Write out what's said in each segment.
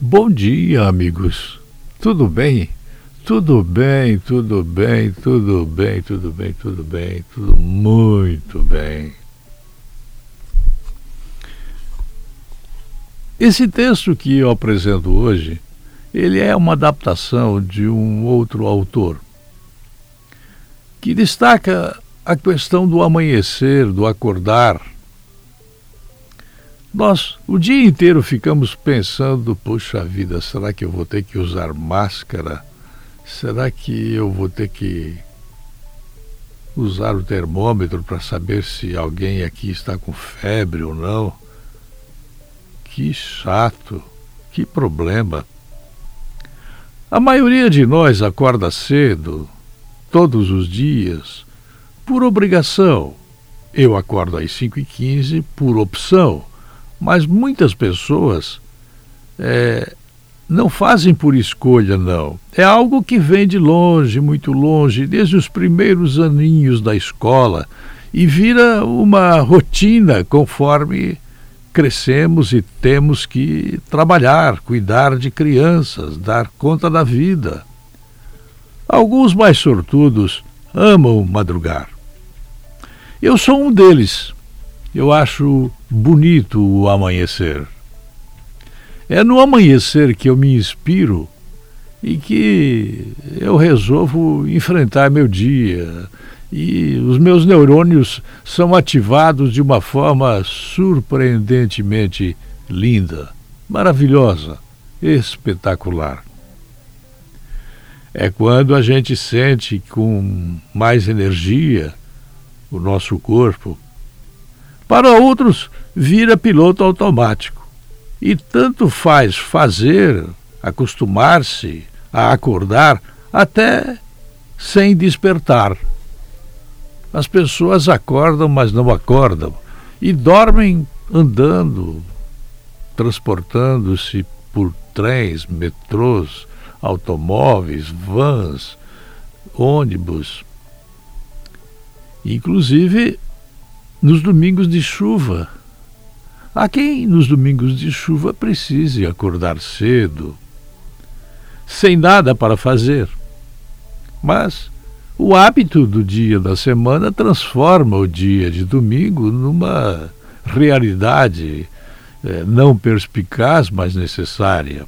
Bom dia, amigos. Tudo bem? Tudo bem, tudo bem, tudo bem, tudo bem, tudo bem, tudo muito bem. Esse texto que eu apresento hoje, ele é uma adaptação de um outro autor que destaca a questão do amanhecer, do acordar. Nós o dia inteiro ficamos pensando, puxa vida, será que eu vou ter que usar máscara? Será que eu vou ter que usar o termômetro para saber se alguém aqui está com febre ou não? Que chato, que problema. A maioria de nós acorda cedo, todos os dias, por obrigação. Eu acordo às 5 e 15 por opção, mas muitas pessoas é, não fazem por escolha, não. É algo que vem de longe, muito longe, desde os primeiros aninhos da escola e vira uma rotina conforme crescemos e temos que trabalhar, cuidar de crianças, dar conta da vida. Alguns mais sortudos amam madrugar. Eu sou um deles. Eu acho bonito o amanhecer. É no amanhecer que eu me inspiro e que eu resolvo enfrentar meu dia. E os meus neurônios são ativados de uma forma surpreendentemente linda, maravilhosa, espetacular. É quando a gente sente com mais energia o nosso corpo. Para outros, vira piloto automático e tanto faz fazer, acostumar-se a acordar até sem despertar. As pessoas acordam, mas não acordam, e dormem andando, transportando-se por trens, metrôs, automóveis, vans, ônibus. Inclusive nos domingos de chuva Há quem nos domingos de chuva precise acordar cedo, sem nada para fazer. Mas o hábito do dia da semana transforma o dia de domingo numa realidade eh, não perspicaz, mas necessária.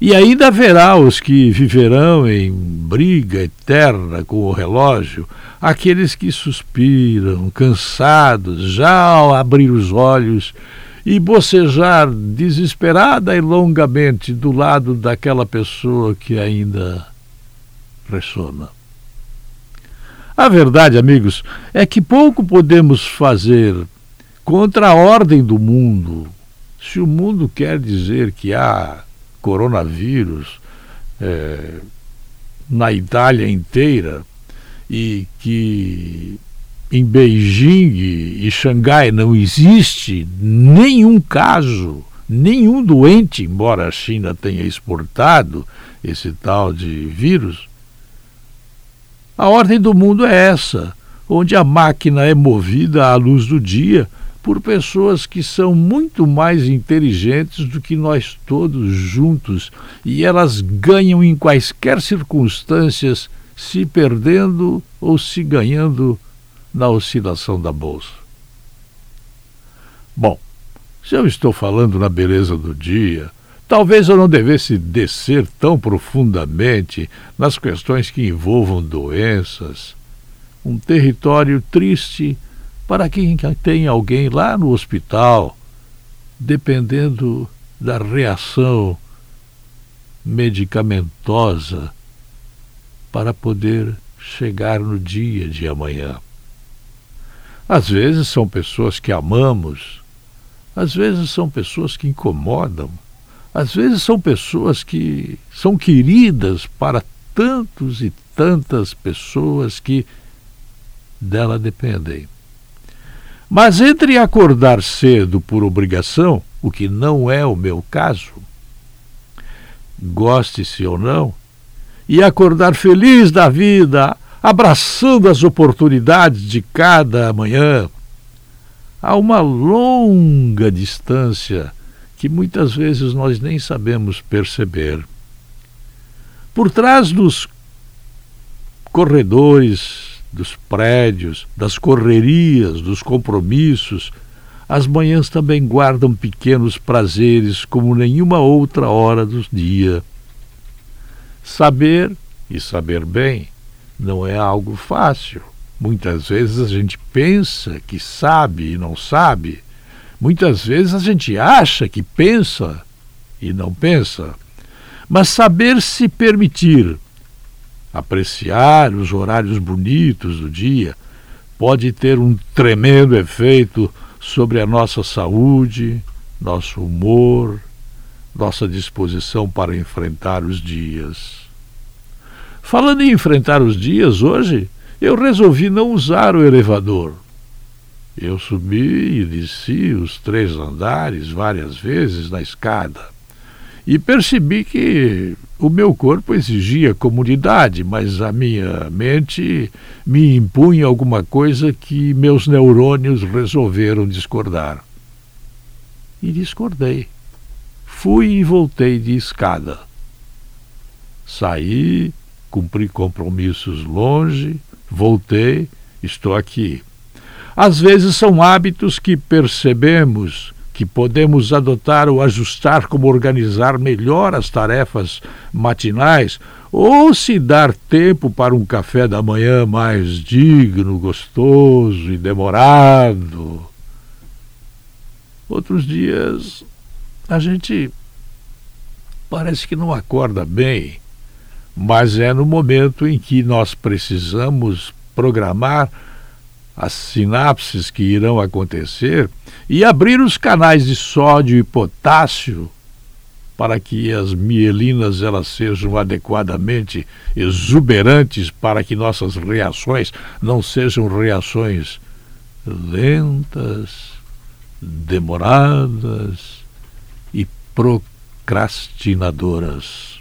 E ainda haverá os que viverão em briga eterna com o relógio, aqueles que suspiram, cansados, já ao abrir os olhos e bocejar desesperada e longamente do lado daquela pessoa que ainda ressona. A verdade, amigos, é que pouco podemos fazer contra a ordem do mundo. Se o mundo quer dizer que há coronavírus é, na Itália inteira e que em Beijing e Xangai não existe nenhum caso, nenhum doente, embora a China tenha exportado esse tal de vírus. A ordem do mundo é essa, onde a máquina é movida à luz do dia por pessoas que são muito mais inteligentes do que nós todos juntos e elas ganham em quaisquer circunstâncias, se perdendo ou se ganhando na oscilação da bolsa. Bom, se eu estou falando na beleza do dia, talvez eu não devesse descer tão profundamente nas questões que envolvam doenças, um território triste para quem tem alguém lá no hospital, dependendo da reação medicamentosa para poder chegar no dia de amanhã. Às vezes são pessoas que amamos, às vezes são pessoas que incomodam, às vezes são pessoas que são queridas para tantos e tantas pessoas que dela dependem. Mas entre acordar cedo por obrigação, o que não é o meu caso, goste-se ou não, e acordar feliz da vida, abraçando as oportunidades de cada manhã, há uma longa distância que muitas vezes nós nem sabemos perceber. Por trás dos corredores, dos prédios, das correrias, dos compromissos, as manhãs também guardam pequenos prazeres como nenhuma outra hora do dia. Saber, e saber bem, não é algo fácil. Muitas vezes a gente pensa que sabe e não sabe. Muitas vezes a gente acha que pensa e não pensa. Mas saber se permitir, apreciar os horários bonitos do dia, pode ter um tremendo efeito sobre a nossa saúde, nosso humor, nossa disposição para enfrentar os dias. Falando em enfrentar os dias, hoje eu resolvi não usar o elevador. Eu subi e desci os três andares várias vezes na escada e percebi que o meu corpo exigia comunidade, mas a minha mente me impunha alguma coisa que meus neurônios resolveram discordar. E discordei. Fui e voltei de escada. Saí, cumpri compromissos longe, voltei, estou aqui. Às vezes são hábitos que percebemos que podemos adotar ou ajustar como organizar melhor as tarefas matinais ou se dar tempo para um café da manhã mais digno, gostoso e demorado. Outros dias a gente parece que não acorda bem, mas é no momento em que nós precisamos programar as sinapses que irão acontecer e abrir os canais de sódio e potássio para que as mielinas elas sejam adequadamente exuberantes para que nossas reações não sejam reações lentas, demoradas e procrastinadoras.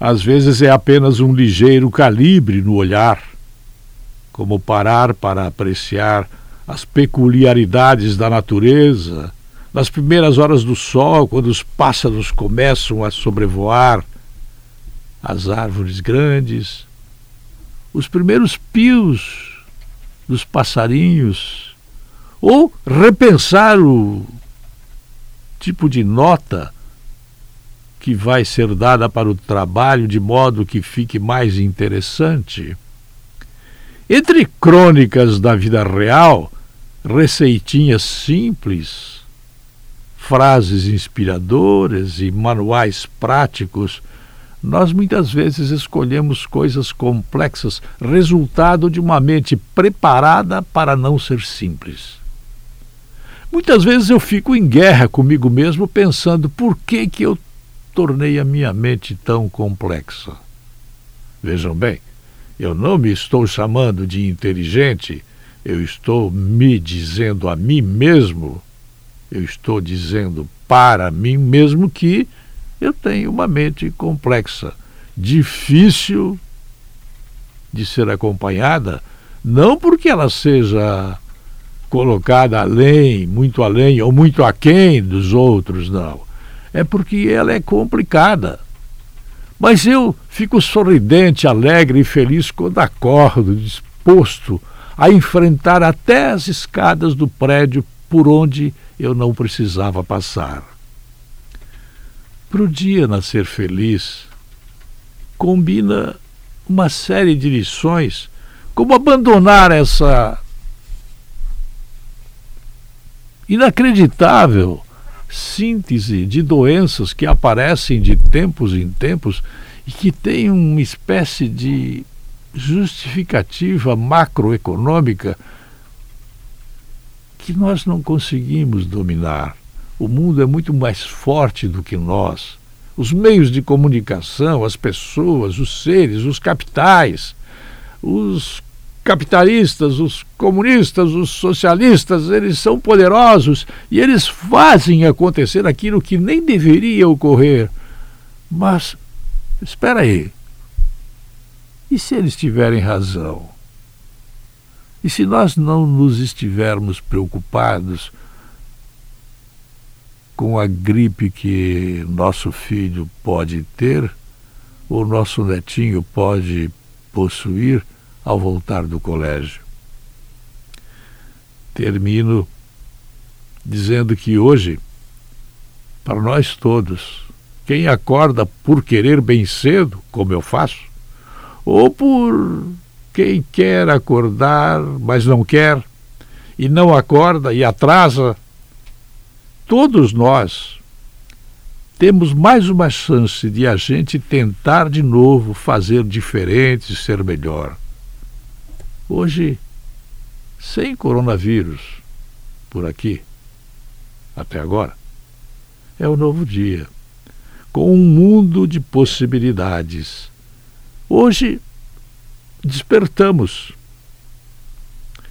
Às vezes é apenas um ligeiro calibre no olhar como parar para apreciar as peculiaridades da natureza, nas primeiras horas do sol, quando os pássaros começam a sobrevoar as árvores grandes, os primeiros pios dos passarinhos, ou repensar o tipo de nota que vai ser dada para o trabalho de modo que fique mais interessante. Entre crônicas da vida real, receitinhas simples, frases inspiradoras e manuais práticos, nós muitas vezes escolhemos coisas complexas, resultado de uma mente preparada para não ser simples. Muitas vezes eu fico em guerra comigo mesmo pensando por que, que eu tornei a minha mente tão complexa. Vejam bem, eu não me estou chamando de inteligente, eu estou me dizendo a mim mesmo, eu estou dizendo para mim mesmo que eu tenho uma mente complexa, difícil de ser acompanhada, não porque ela seja colocada além, muito além ou muito aquém dos outros, não. É porque ela é complicada. Mas eu fico sorridente, alegre e feliz quando acordo, disposto a enfrentar até as escadas do prédio por onde eu não precisava passar. Para o dia nascer feliz, combina uma série de lições, como abandonar essa inacreditável síntese de doenças que aparecem de tempos em tempos e que têm uma espécie de justificativa macroeconômica que nós não conseguimos dominar. O mundo é muito mais forte do que nós. Os meios de comunicação, as pessoas, os seres, os capitais, os capitalistas, os comunistas, os socialistas, eles são poderosos e eles fazem acontecer aquilo que nem deveria ocorrer. Mas, espera aí. E se eles tiverem razão? E se nós não nos estivermos preocupados com a gripe que nosso filho pode ter ou nosso netinho pode possuir ao voltar do colégio. Termino dizendo que hoje, para nós todos, quem acorda por querer bem cedo, como eu faço, ou por quem quer acordar, mas não quer, e não acorda e atrasa, todos nós temos mais uma chance de a gente tentar de novo fazer diferente ser melhor. Hoje, sem coronavírus por aqui, até agora, é o novo dia, com um mundo de possibilidades. Hoje, despertamos.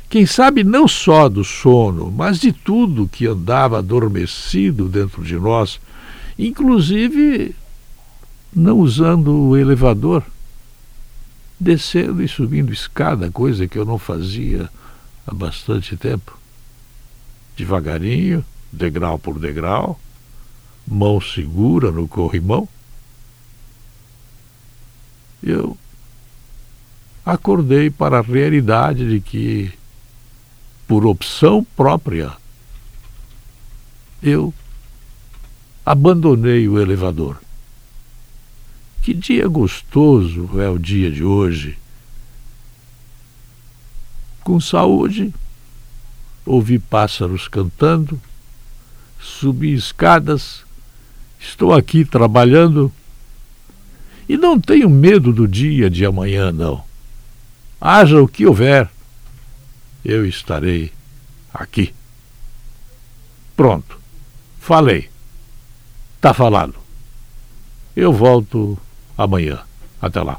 Quem sabe não só do sono, mas de tudo que andava adormecido dentro de nós, inclusive não usando o elevador descendo e subindo escada, coisa que eu não fazia há bastante tempo. Devagarinho, degrau por degrau, mão segura no corrimão. Eu acordei para a realidade de que, por opção própria, eu abandonei o elevador. Que dia gostoso é o dia de hoje. Com saúde, ouvi pássaros cantando, subi escadas, estou aqui trabalhando e não tenho medo do dia de amanhã, não. Haja o que houver, eu estarei aqui. Pronto, falei. Tá falado. Eu volto amanhã. Até lá.